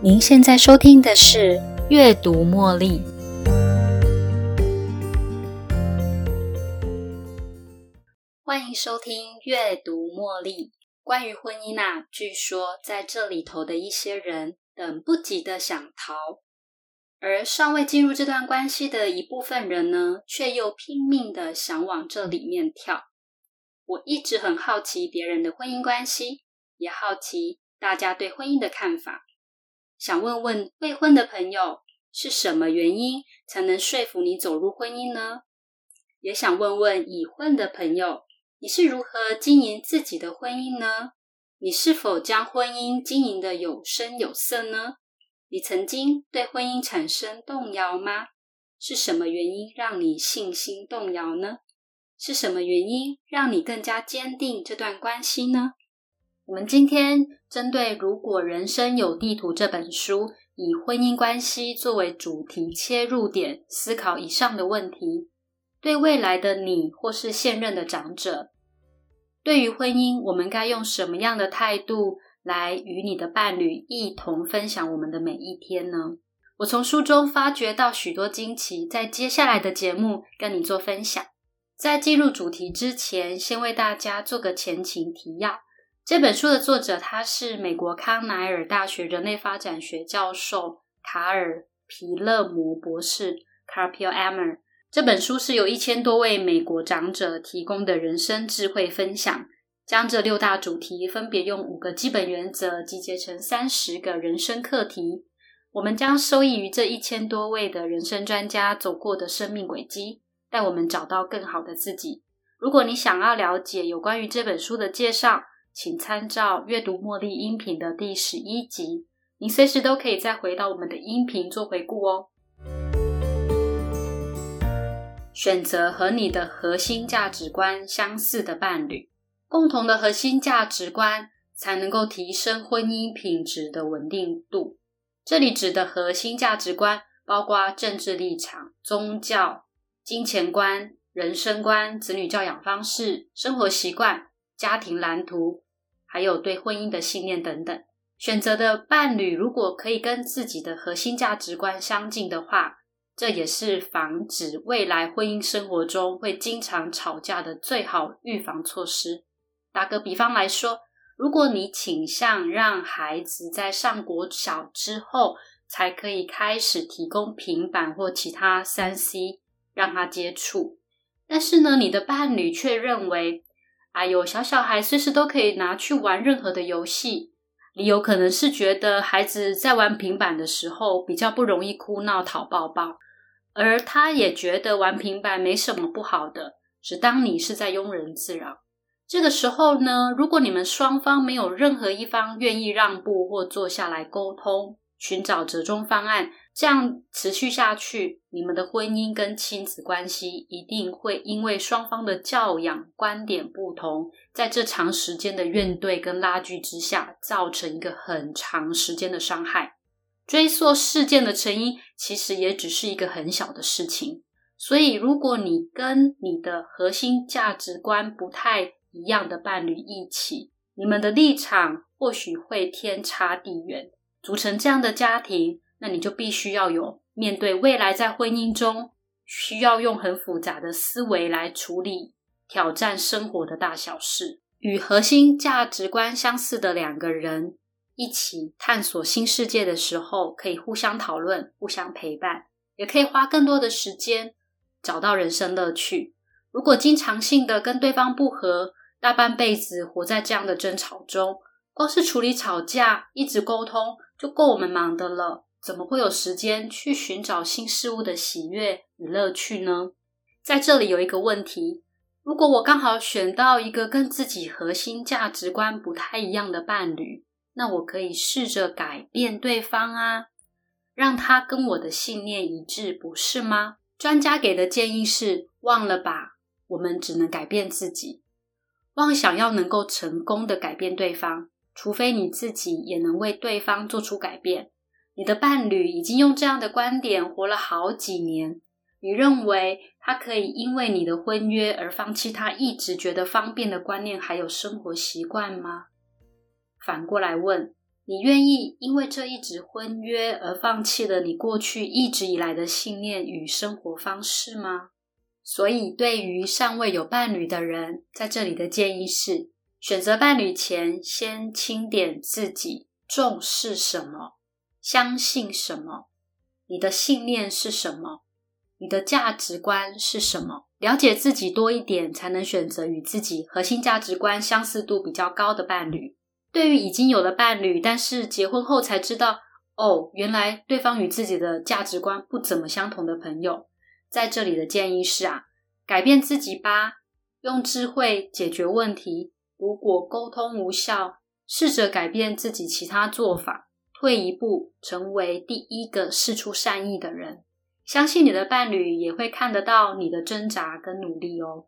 您现在收听的是《阅读茉莉》，欢迎收听《阅读茉莉》。关于婚姻啊，据说在这里头的一些人等不及的想逃，而尚未进入这段关系的一部分人呢，却又拼命的想往这里面跳。我一直很好奇别人的婚姻关系，也好奇大家对婚姻的看法。想问问未婚的朋友，是什么原因才能说服你走入婚姻呢？也想问问已婚的朋友，你是如何经营自己的婚姻呢？你是否将婚姻经营的有声有色呢？你曾经对婚姻产生动摇吗？是什么原因让你信心动摇呢？是什么原因让你更加坚定这段关系呢？我们今天针对《如果人生有地图》这本书，以婚姻关系作为主题切入点，思考以上的问题。对未来的你，或是现任的长者，对于婚姻，我们该用什么样的态度来与你的伴侣一同分享我们的每一天呢？我从书中发掘到许多惊奇，在接下来的节目跟你做分享。在进入主题之前，先为大家做个前情提要。这本书的作者，他是美国康奈尔大学人类发展学教授卡尔皮勒摩博士 （Carl P. Emmer）。这本书是由一千多位美国长者提供的人生智慧分享，将这六大主题分别用五个基本原则集结成三十个人生课题。我们将受益于这一千多位的人生专家走过的生命轨迹，带我们找到更好的自己。如果你想要了解有关于这本书的介绍，请参照阅读茉莉音频的第十一集，你随时都可以再回到我们的音频做回顾哦。选择和你的核心价值观相似的伴侣，共同的核心价值观才能够提升婚姻品质的稳定度。这里指的核心价值观包括政治立场、宗教、金钱观、人生观、子女教养方式、生活习惯、家庭蓝图。还有对婚姻的信念等等，选择的伴侣如果可以跟自己的核心价值观相近的话，这也是防止未来婚姻生活中会经常吵架的最好预防措施。打个比方来说，如果你倾向让孩子在上国小之后才可以开始提供平板或其他三 C 让他接触，但是呢，你的伴侣却认为。还有小小孩随时都可以拿去玩任何的游戏，理由可能是觉得孩子在玩平板的时候比较不容易哭闹讨抱抱，而他也觉得玩平板没什么不好的，只当你是在庸人自扰。这个时候呢，如果你们双方没有任何一方愿意让步或坐下来沟通。寻找折中方案，这样持续下去，你们的婚姻跟亲子关系一定会因为双方的教养观点不同，在这长时间的怨怼跟拉锯之下，造成一个很长时间的伤害。追溯事件的成因，其实也只是一个很小的事情。所以，如果你跟你的核心价值观不太一样的伴侣一起，你们的立场或许会天差地远。组成这样的家庭，那你就必须要有面对未来在婚姻中需要用很复杂的思维来处理挑战生活的大小事。与核心价值观相似的两个人一起探索新世界的时候，可以互相讨论、互相陪伴，也可以花更多的时间找到人生乐趣。如果经常性的跟对方不和，大半辈子活在这样的争吵中，光是处理吵架，一直沟通。就够我们忙的了，怎么会有时间去寻找新事物的喜悦与乐趣呢？在这里有一个问题：如果我刚好选到一个跟自己核心价值观不太一样的伴侣，那我可以试着改变对方啊，让他跟我的信念一致，不是吗？专家给的建议是：忘了吧，我们只能改变自己，妄想要能够成功的改变对方。除非你自己也能为对方做出改变，你的伴侣已经用这样的观点活了好几年，你认为他可以因为你的婚约而放弃他一直觉得方便的观念还有生活习惯吗？反过来问，你愿意因为这一纸婚约而放弃了你过去一直以来的信念与生活方式吗？所以，对于尚未有伴侣的人，在这里的建议是：选择伴侣前，先清点自己重视什么，相信什么，你的信念是什么，你的价值观是什么。了解自己多一点，才能选择与自己核心价值观相似度比较高的伴侣。对于已经有了伴侣，但是结婚后才知道，哦，原来对方与自己的价值观不怎么相同的朋友。在这里的建议是啊，改变自己吧，用智慧解决问题。如果沟通无效，试着改变自己其他做法，退一步，成为第一个试出善意的人。相信你的伴侣也会看得到你的挣扎跟努力哦。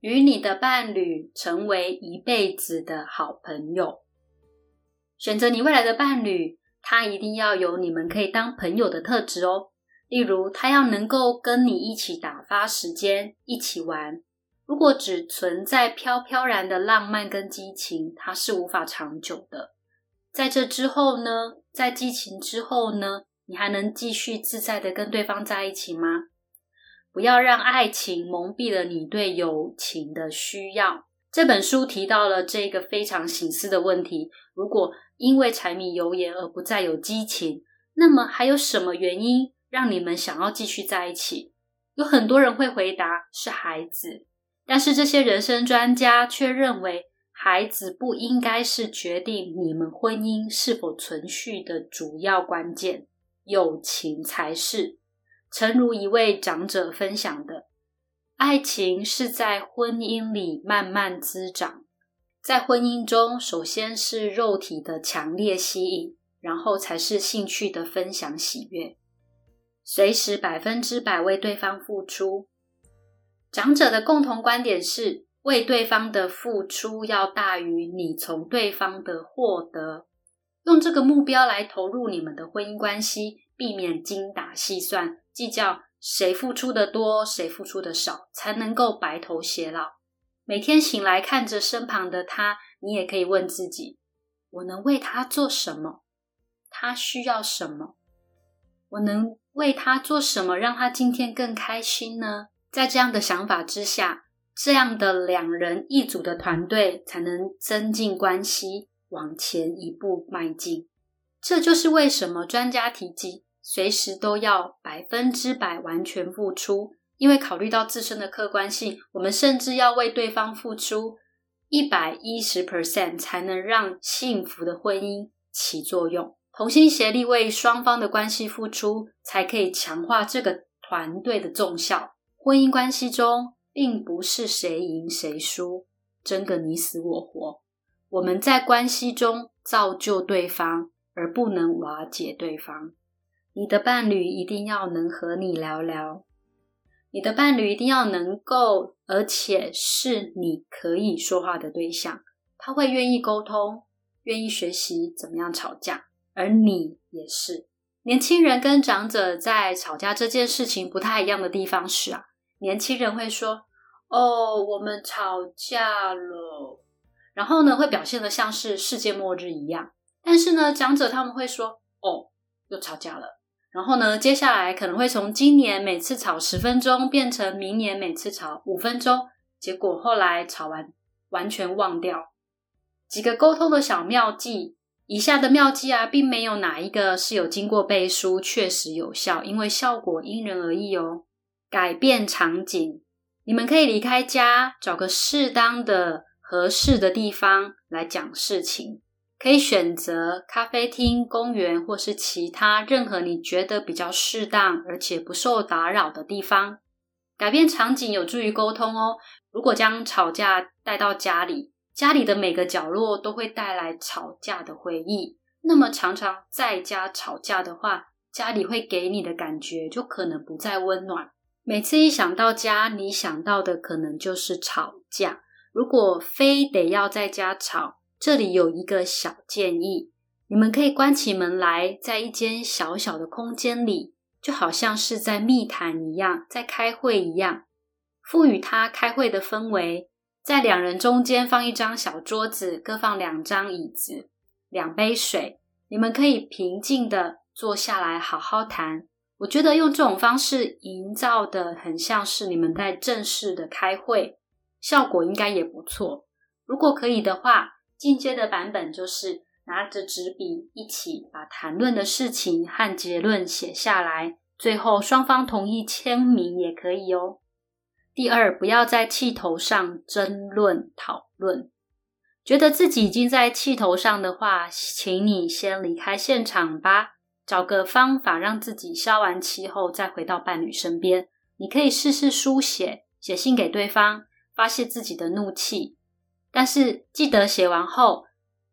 与你的伴侣成为一辈子的好朋友，选择你未来的伴侣，他一定要有你们可以当朋友的特质哦。例如，他要能够跟你一起打发时间，一起玩。如果只存在飘飘然的浪漫跟激情，它是无法长久的。在这之后呢？在激情之后呢？你还能继续自在的跟对方在一起吗？不要让爱情蒙蔽了你对友情的需要。这本书提到了这个非常醒思的问题：如果因为柴米油盐而不再有激情，那么还有什么原因？让你们想要继续在一起，有很多人会回答是孩子，但是这些人生专家却认为，孩子不应该是决定你们婚姻是否存续的主要关键，友情才是。诚如一位长者分享的，爱情是在婚姻里慢慢滋长，在婚姻中，首先是肉体的强烈吸引，然后才是兴趣的分享喜悦。随时百分之百为对方付出。长者的共同观点是，为对方的付出要大于你从对方的获得。用这个目标来投入你们的婚姻关系，避免精打细算，计较谁付出的多，谁付出的少，才能够白头偕老。每天醒来看着身旁的他，你也可以问自己：我能为他做什么？他需要什么？我能。为他做什么，让他今天更开心呢？在这样的想法之下，这样的两人一组的团队才能增进关系，往前一步迈进。这就是为什么专家提及随时都要百分之百完全付出，因为考虑到自身的客观性，我们甚至要为对方付出一百一十 percent，才能让幸福的婚姻起作用。同心协力为双方的关系付出，才可以强化这个团队的重效。婚姻关系中，并不是谁赢谁输，争个你死我活。我们在关系中造就对方，而不能瓦解对方。你的伴侣一定要能和你聊聊，你的伴侣一定要能够，而且是你可以说话的对象。他会愿意沟通，愿意学习怎么样吵架。而你也是，年轻人跟长者在吵架这件事情不太一样的地方是啊，年轻人会说：“哦，我们吵架了。”然后呢，会表现的像是世界末日一样。但是呢，长者他们会说：“哦，又吵架了。”然后呢，接下来可能会从今年每次吵十分钟变成明年每次吵五分钟，结果后来吵完完全忘掉几个沟通的小妙计。以下的妙计啊，并没有哪一个是有经过背书、确实有效，因为效果因人而异哦。改变场景，你们可以离开家，找个适当的、合适的地方来讲事情。可以选择咖啡厅、公园，或是其他任何你觉得比较适当而且不受打扰的地方。改变场景有助于沟通哦。如果将吵架带到家里。家里的每个角落都会带来吵架的回忆，那么常常在家吵架的话，家里会给你的感觉就可能不再温暖。每次一想到家，你想到的可能就是吵架。如果非得要在家吵，这里有一个小建议：你们可以关起门来，在一间小小的空间里，就好像是在密谈一样，在开会一样，赋予它开会的氛围。在两人中间放一张小桌子，各放两张椅子、两杯水，你们可以平静的坐下来好好谈。我觉得用这种方式营造的很像是你们在正式的开会，效果应该也不错。如果可以的话，进阶的版本就是拿着纸笔一起把谈论的事情和结论写下来，最后双方同意签名也可以哦。第二，不要在气头上争论讨论。觉得自己已经在气头上的话，请你先离开现场吧，找个方法让自己消完气后再回到伴侣身边。你可以试试书写，写信给对方，发泄自己的怒气。但是记得写完后，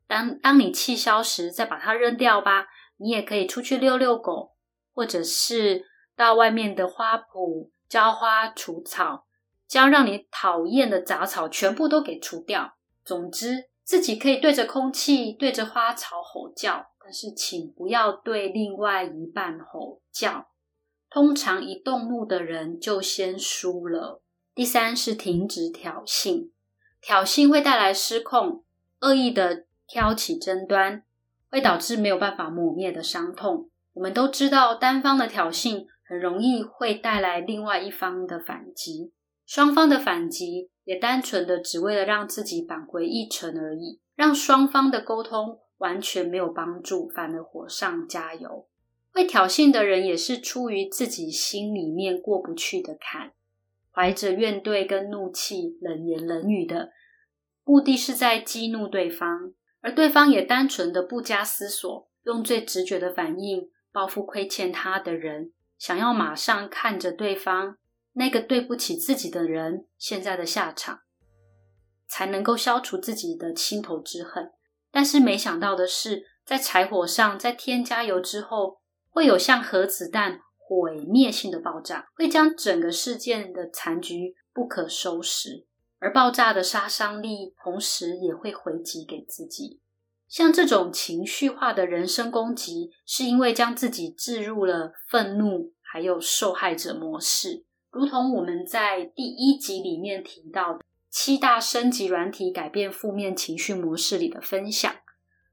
当当你气消时，再把它扔掉吧。你也可以出去遛遛狗，或者是到外面的花圃浇花除草。将让你讨厌的杂草全部都给除掉。总之，自己可以对着空气、对着花草吼叫，但是请不要对另外一半吼叫。通常一动怒的人就先输了。第三是停止挑衅，挑衅会带来失控，恶意的挑起争端，会导致没有办法抹灭的伤痛。我们都知道，单方的挑衅很容易会带来另外一方的反击。双方的反击也单纯的只为了让自己扳回一城而已，让双方的沟通完全没有帮助，反而火上加油。会挑衅的人也是出于自己心里面过不去的坎，怀着怨怼跟怒气，冷言冷语的目的是在激怒对方，而对方也单纯的不加思索，用最直觉的反应报复亏欠他的人，想要马上看着对方。那个对不起自己的人现在的下场，才能够消除自己的心头之恨。但是没想到的是，在柴火上再添加油之后，会有像核子弹毁灭性的爆炸，会将整个事件的残局不可收拾。而爆炸的杀伤力，同时也会回击给自己。像这种情绪化的人身攻击，是因为将自己置入了愤怒还有受害者模式。如同我们在第一集里面提到的七大升级软体改变负面情绪模式里的分享，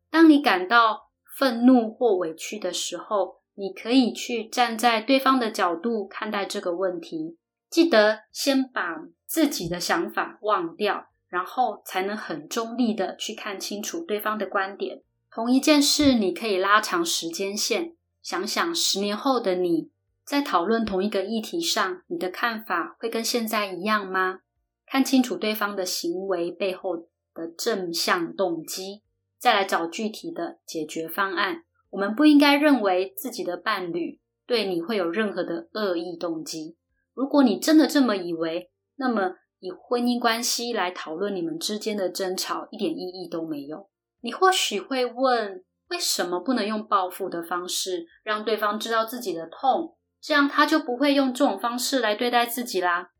当你感到愤怒或委屈的时候，你可以去站在对方的角度看待这个问题。记得先把自己的想法忘掉，然后才能很中立的去看清楚对方的观点。同一件事，你可以拉长时间线，想想十年后的你。在讨论同一个议题上，你的看法会跟现在一样吗？看清楚对方的行为背后的正向动机，再来找具体的解决方案。我们不应该认为自己的伴侣对你会有任何的恶意动机。如果你真的这么以为，那么以婚姻关系来讨论你们之间的争吵，一点意义都没有。你或许会问，为什么不能用报复的方式让对方知道自己的痛？这样他就不会用这种方式来对待自己啦。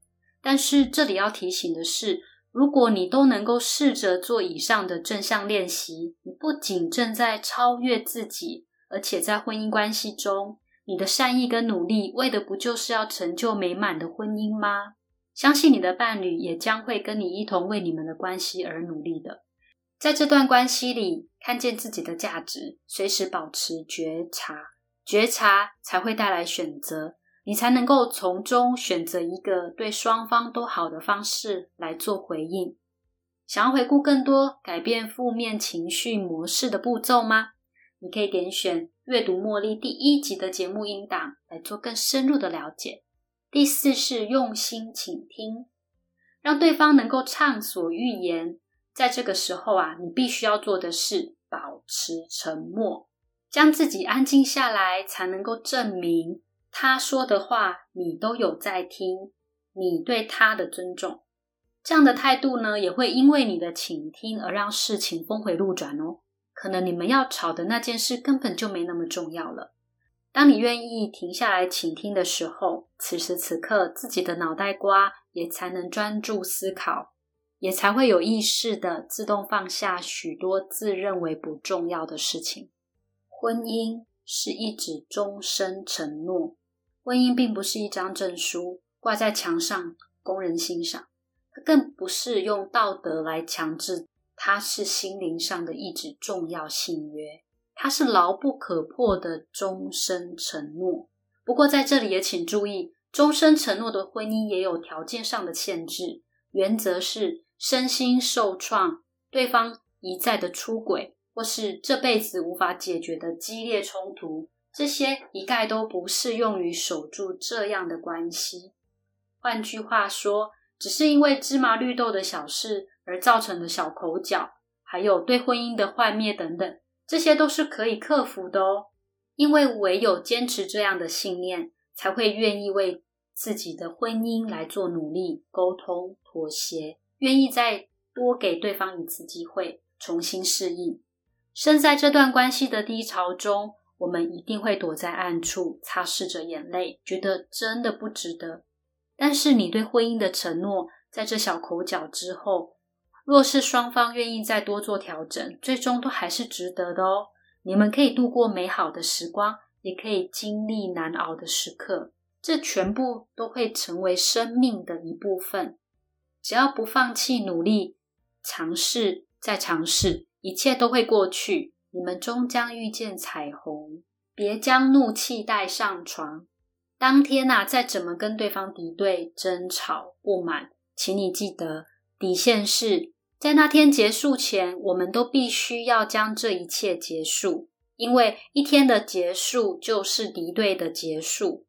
但是这里要提醒的是，如果你都能够试着做以上的正向练习，你不仅正在超越自己，而且在婚姻关系中，你的善意跟努力为的不就是要成就美满的婚姻吗？相信你的伴侣也将会跟你一同为你们的关系而努力的。在这段关系里，看见自己的价值，随时保持觉察。觉察才会带来选择，你才能够从中选择一个对双方都好的方式来做回应。想要回顾更多改变负面情绪模式的步骤吗？你可以点选阅读茉莉第一集的节目音档来做更深入的了解。第四是用心倾听，让对方能够畅所欲言。在这个时候啊，你必须要做的是保持沉默。将自己安静下来，才能够证明他说的话你都有在听，你对他的尊重。这样的态度呢，也会因为你的倾听而让事情峰回路转哦。可能你们要吵的那件事根本就没那么重要了。当你愿意停下来倾听的时候，此时此刻自己的脑袋瓜也才能专注思考，也才会有意识的自动放下许多自认为不重要的事情。婚姻是一纸终身承诺，婚姻并不是一张证书挂在墙上供人欣赏，它更不是用道德来强制，它是心灵上的一纸重要信约。它是牢不可破的终身承诺。不过在这里也请注意，终身承诺的婚姻也有条件上的限制，原则是身心受创，对方一再的出轨，或是这辈子无法解决的激烈冲突，这些一概都不适用于守住这样的关系。换句话说，只是因为芝麻绿豆的小事而造成的小口角，还有对婚姻的幻灭等等。这些都是可以克服的哦，因为唯有坚持这样的信念，才会愿意为自己的婚姻来做努力、沟通、妥协，愿意再多给对方一次机会，重新适应。身在这段关系的低潮中，我们一定会躲在暗处，擦拭着眼泪，觉得真的不值得。但是你对婚姻的承诺，在这小口角之后。若是双方愿意再多做调整，最终都还是值得的哦。你们可以度过美好的时光，也可以经历难熬的时刻，这全部都会成为生命的一部分。只要不放弃努力，尝试再尝试，一切都会过去。你们终将遇见彩虹。别将怒气带上床。当天呐，再怎么跟对方敌对、争吵、不满，请你记得底线是。在那天结束前，我们都必须要将这一切结束，因为一天的结束就是敌对的结束。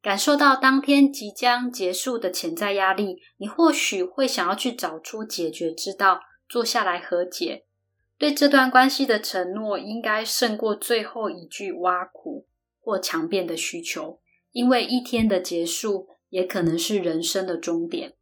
感受到当天即将结束的潜在压力，你或许会想要去找出解决之道，坐下来和解。对这段关系的承诺，应该胜过最后一句挖苦或强辩的需求，因为一天的结束也可能是人生的终点。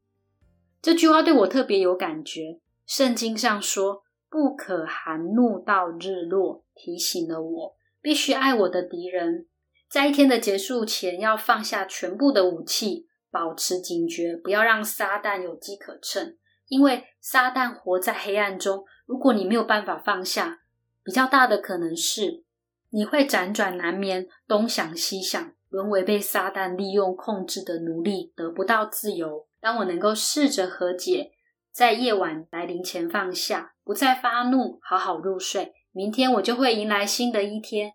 这句话对我特别有感觉。圣经上说：“不可含怒到日落。”提醒了我，必须爱我的敌人。在一天的结束前，要放下全部的武器，保持警觉，不要让撒旦有机可乘。因为撒旦活在黑暗中，如果你没有办法放下，比较大的可能是你会辗转难眠，东想西想，沦为被撒旦利用控制的奴隶，得不到自由。当我能够试着和解。在夜晚来临前放下，不再发怒，好好入睡。明天我就会迎来新的一天。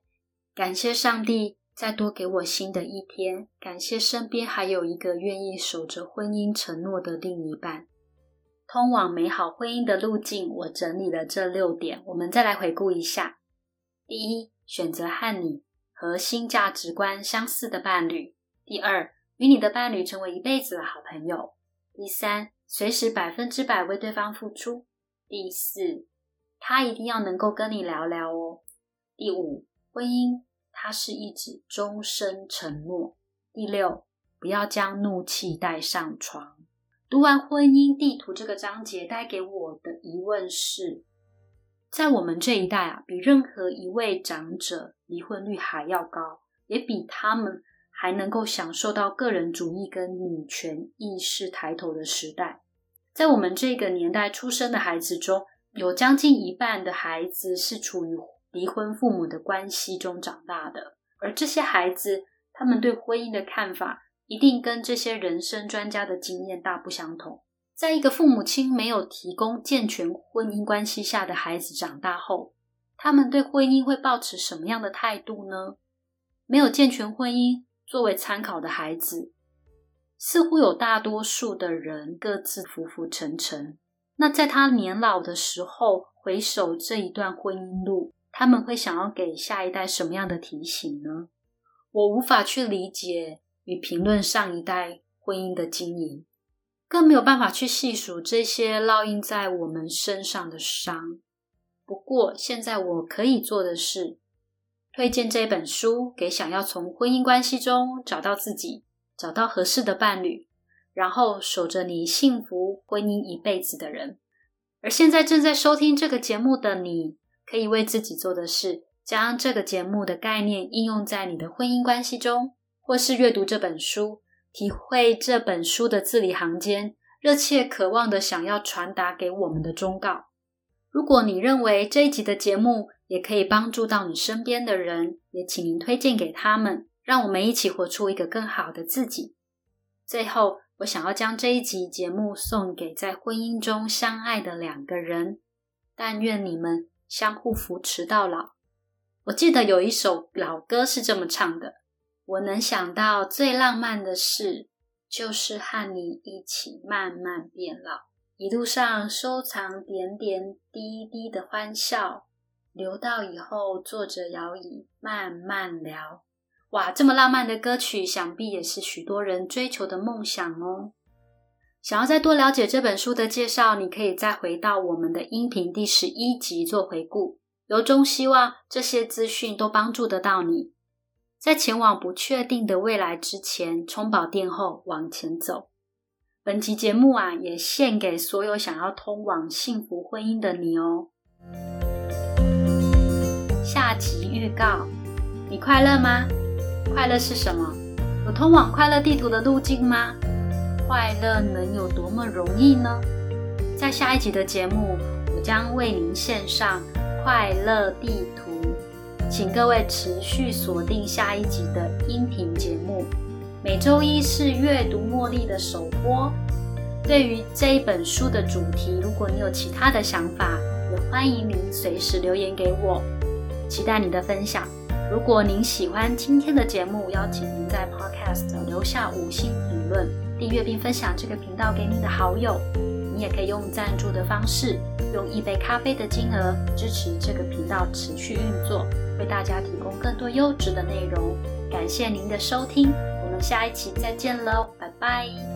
感谢上帝再多给我新的一天，感谢身边还有一个愿意守着婚姻承诺的另一半。通往美好婚姻的路径，我整理了这六点，我们再来回顾一下。第一，选择和你核心价值观相似的伴侣；第二，与你的伴侣成为一辈子的好朋友；第三。随时百分之百为对方付出。第四，他一定要能够跟你聊聊哦。第五，婚姻它是一纸终身承诺。第六，不要将怒气带上床。读完婚姻地图这个章节，带给我的疑问是：在我们这一代啊，比任何一位长者离婚率还要高，也比他们。还能够享受到个人主义跟女权意识抬头的时代，在我们这个年代出生的孩子中，有将近一半的孩子是处于离婚父母的关系中长大的，而这些孩子，他们对婚姻的看法一定跟这些人生专家的经验大不相同。在一个父母亲没有提供健全婚姻关系下的孩子长大后，他们对婚姻会抱持什么样的态度呢？没有健全婚姻。作为参考的孩子，似乎有大多数的人各自浮浮沉沉。那在他年老的时候，回首这一段婚姻路，他们会想要给下一代什么样的提醒呢？我无法去理解与评论上一代婚姻的经营，更没有办法去细数这些烙印在我们身上的伤。不过，现在我可以做的是。推荐这本书给想要从婚姻关系中找到自己、找到合适的伴侣，然后守着你幸福婚姻一辈子的人。而现在正在收听这个节目的你，可以为自己做的事，将这个节目的概念应用在你的婚姻关系中，或是阅读这本书，体会这本书的字里行间，热切渴望的想要传达给我们的忠告。如果你认为这一集的节目，也可以帮助到你身边的人，也请您推荐给他们，让我们一起活出一个更好的自己。最后，我想要将这一集节目送给在婚姻中相爱的两个人，但愿你们相互扶持到老。我记得有一首老歌是这么唱的：“我能想到最浪漫的事，就是和你一起慢慢变老，一路上收藏点点滴滴的欢笑，留到以后坐着摇椅慢慢聊。”哇，这么浪漫的歌曲，想必也是许多人追求的梦想哦。想要再多了解这本书的介绍，你可以再回到我们的音频第十一集做回顾。由衷希望这些资讯都帮助得到你，在前往不确定的未来之前，充饱电后往前走。本集节目啊，也献给所有想要通往幸福婚姻的你哦。下集预告：你快乐吗？快乐是什么？有通往快乐地图的路径吗？快乐能有多么容易呢？在下一集的节目，我将为您献上快乐地图，请各位持续锁定下一集的音频节目。每周一是阅读茉莉的首播。对于这一本书的主题，如果你有其他的想法，也欢迎您随时留言给我，期待你的分享。如果您喜欢今天的节目，邀请您在 Podcast 留下五星评论。订阅并分享这个频道给你的好友，你也可以用赞助的方式，用一杯咖啡的金额支持这个频道持续运作，为大家提供更多优质的内容。感谢您的收听，我们下一期再见喽，拜拜。